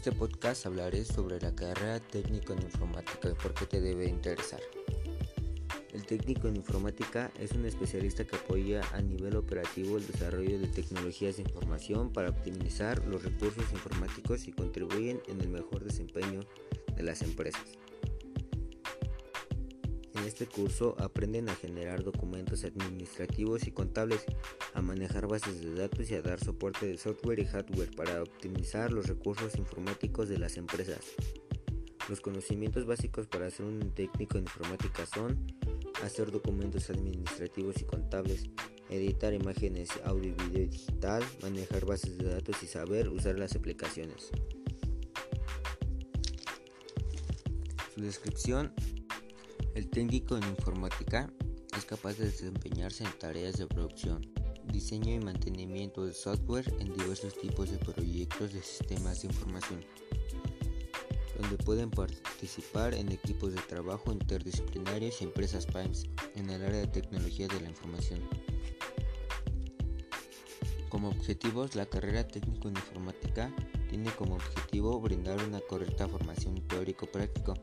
este podcast hablaré sobre la carrera técnico en informática y por qué te debe interesar. El técnico en informática es un especialista que apoya a nivel operativo el desarrollo de tecnologías de información para optimizar los recursos informáticos y contribuyen en el mejor desempeño de las empresas. En este curso aprenden a generar documentos administrativos y contables, a manejar bases de datos y a dar soporte de software y hardware para optimizar los recursos informáticos de las empresas. Los conocimientos básicos para ser un técnico en informática son hacer documentos administrativos y contables, editar imágenes, audio y video digital, manejar bases de datos y saber usar las aplicaciones. Su descripción el técnico en informática es capaz de desempeñarse en tareas de producción, diseño y mantenimiento de software en diversos tipos de proyectos de sistemas de información, donde pueden participar en equipos de trabajo interdisciplinarios y empresas PIMES en el área de tecnología de la información. Como objetivos, la carrera técnico en informática tiene como objetivo brindar una correcta formación teórico-práctico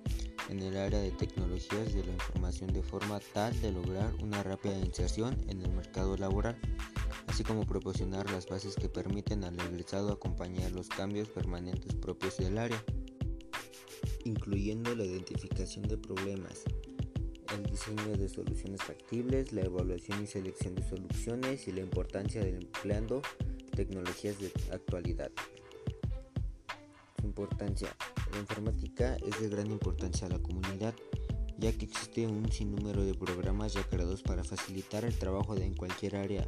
en el área de tecnologías de la información de forma tal de lograr una rápida inserción en el mercado laboral, así como proporcionar las bases que permiten al egresado acompañar los cambios permanentes propios del área, incluyendo la identificación de problemas, el diseño de soluciones factibles, la evaluación y selección de soluciones y la importancia de empleando tecnologías de actualidad. Importancia la informática es de gran importancia a la comunidad, ya que existe un sinnúmero de programas ya creados para facilitar el trabajo en cualquier área.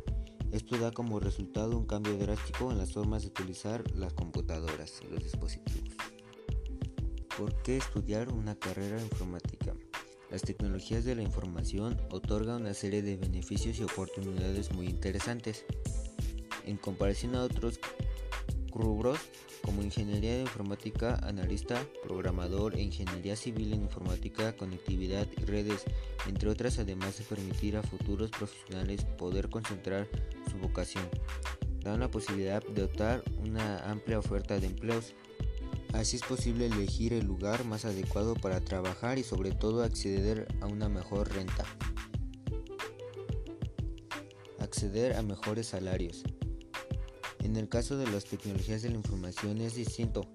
Esto da como resultado un cambio drástico en las formas de utilizar las computadoras y los dispositivos. ¿Por qué estudiar una carrera informática? Las tecnologías de la información otorgan una serie de beneficios y oportunidades muy interesantes. En comparación a otros rubros, como ingeniería de informática, analista, programador e ingeniería civil en informática, conectividad y redes, entre otras, además de permitir a futuros profesionales poder concentrar su vocación. Da una posibilidad de optar una amplia oferta de empleos. Así es posible elegir el lugar más adecuado para trabajar y sobre todo acceder a una mejor renta. Acceder a mejores salarios. En el caso de las tecnologías de la información es distinto,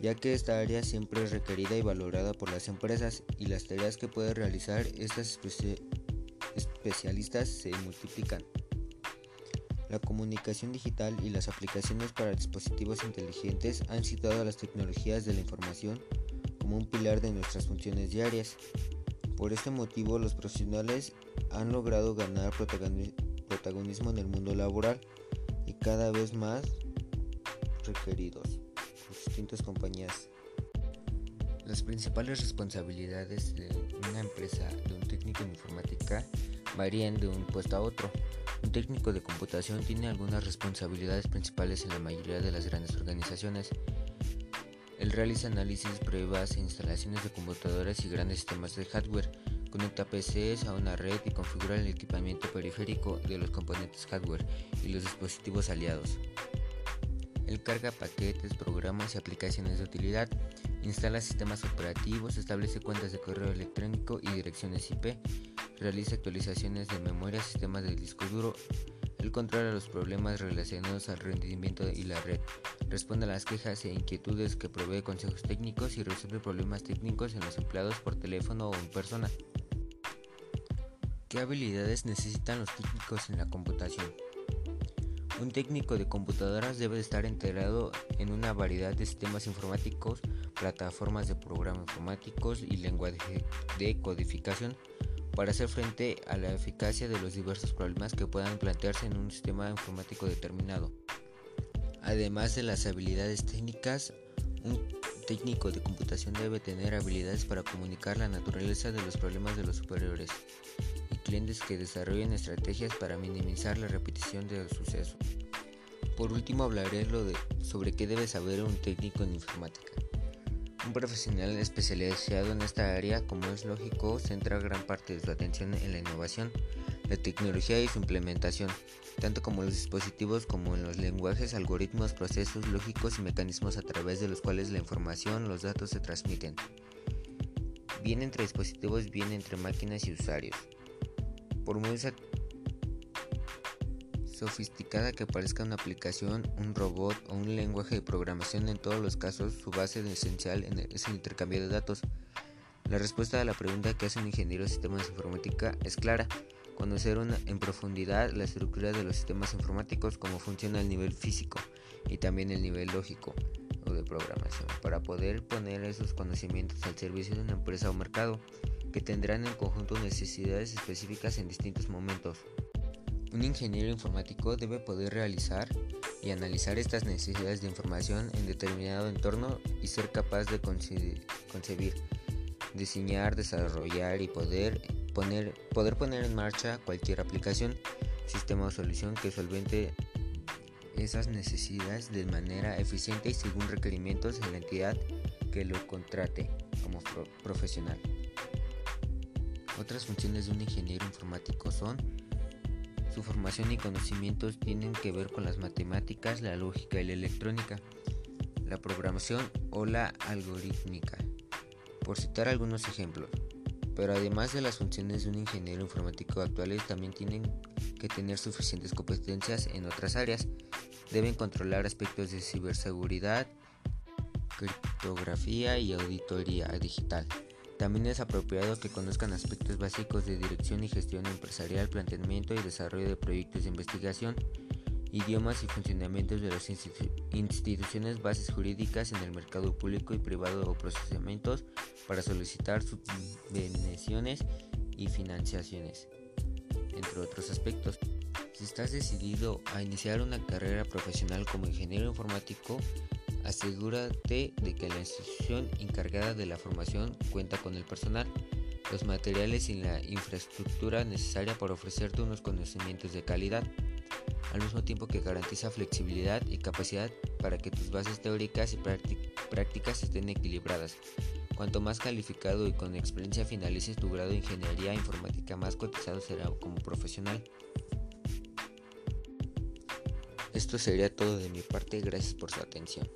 ya que esta área siempre es requerida y valorada por las empresas y las tareas que pueden realizar estas especialistas se multiplican. La comunicación digital y las aplicaciones para dispositivos inteligentes han citado a las tecnologías de la información como un pilar de nuestras funciones diarias. Por este motivo, los profesionales han logrado ganar protagonismo en el mundo laboral y cada vez más requeridos por distintas compañías. Las principales responsabilidades de una empresa de un técnico en informática varían de un puesto a otro. Un técnico de computación tiene algunas responsabilidades principales en la mayoría de las grandes organizaciones. Él realiza análisis, pruebas e instalaciones de computadoras y grandes sistemas de hardware Conecta PCs a una red y configura el equipamiento periférico de los componentes hardware y los dispositivos aliados. Él carga paquetes, programas y aplicaciones de utilidad, instala sistemas operativos, establece cuentas de correo electrónico y direcciones IP, realiza actualizaciones de memoria, sistemas de disco duro, él controla los problemas relacionados al rendimiento y la red, responde a las quejas e inquietudes que provee consejos técnicos y resuelve problemas técnicos en los empleados por teléfono o en persona. ¿Qué habilidades necesitan los técnicos en la computación? Un técnico de computadoras debe estar integrado en una variedad de sistemas informáticos, plataformas de programas informáticos y lenguaje de codificación para hacer frente a la eficacia de los diversos problemas que puedan plantearse en un sistema informático determinado. Además de las habilidades técnicas, un técnico de computación debe tener habilidades para comunicar la naturaleza de los problemas de los superiores clientes que desarrollen estrategias para minimizar la repetición del suceso. Por último hablaré lo de, sobre qué debe saber un técnico en informática. Un profesional especializado en esta área, como es lógico, centra gran parte de su atención en la innovación, la tecnología y su implementación, tanto como los dispositivos como en los lenguajes, algoritmos, procesos lógicos y mecanismos a través de los cuales la información, los datos se transmiten. Bien entre dispositivos, bien entre máquinas y usuarios. Por muy sofisticada que parezca una aplicación, un robot o un lenguaje de programación, en todos los casos su base esencial es el intercambio de datos. La respuesta a la pregunta que hace un ingeniero de sistemas de informática es clara. Conocer en profundidad la estructura de los sistemas informáticos, cómo funciona el nivel físico y también el nivel lógico o de programación, para poder poner esos conocimientos al servicio de una empresa o mercado que tendrán en conjunto necesidades específicas en distintos momentos. Un ingeniero informático debe poder realizar y analizar estas necesidades de información en determinado entorno y ser capaz de concebir, diseñar, desarrollar y poder poner, poder poner en marcha cualquier aplicación, sistema o solución que solvente esas necesidades de manera eficiente y según requerimientos de la entidad que lo contrate como profesional. Otras funciones de un ingeniero informático son su formación y conocimientos tienen que ver con las matemáticas, la lógica y la electrónica, la programación o la algorítmica, por citar algunos ejemplos. Pero además de las funciones de un ingeniero informático actuales, también tienen que tener suficientes competencias en otras áreas. Deben controlar aspectos de ciberseguridad, criptografía y auditoría digital. También es apropiado que conozcan aspectos básicos de dirección y gestión empresarial, planteamiento y desarrollo de proyectos de investigación, idiomas y funcionamientos de las instituciones, bases jurídicas en el mercado público y privado o procesamientos para solicitar subvenciones y financiaciones, entre otros aspectos. Si estás decidido a iniciar una carrera profesional como ingeniero informático, Asegúrate de que la institución encargada de la formación cuenta con el personal, los materiales y la infraestructura necesaria para ofrecerte unos conocimientos de calidad, al mismo tiempo que garantiza flexibilidad y capacidad para que tus bases teóricas y prácticas estén equilibradas. Cuanto más calificado y con experiencia finalices tu grado de ingeniería informática, más cotizado será como profesional. Esto sería todo de mi parte, gracias por su atención.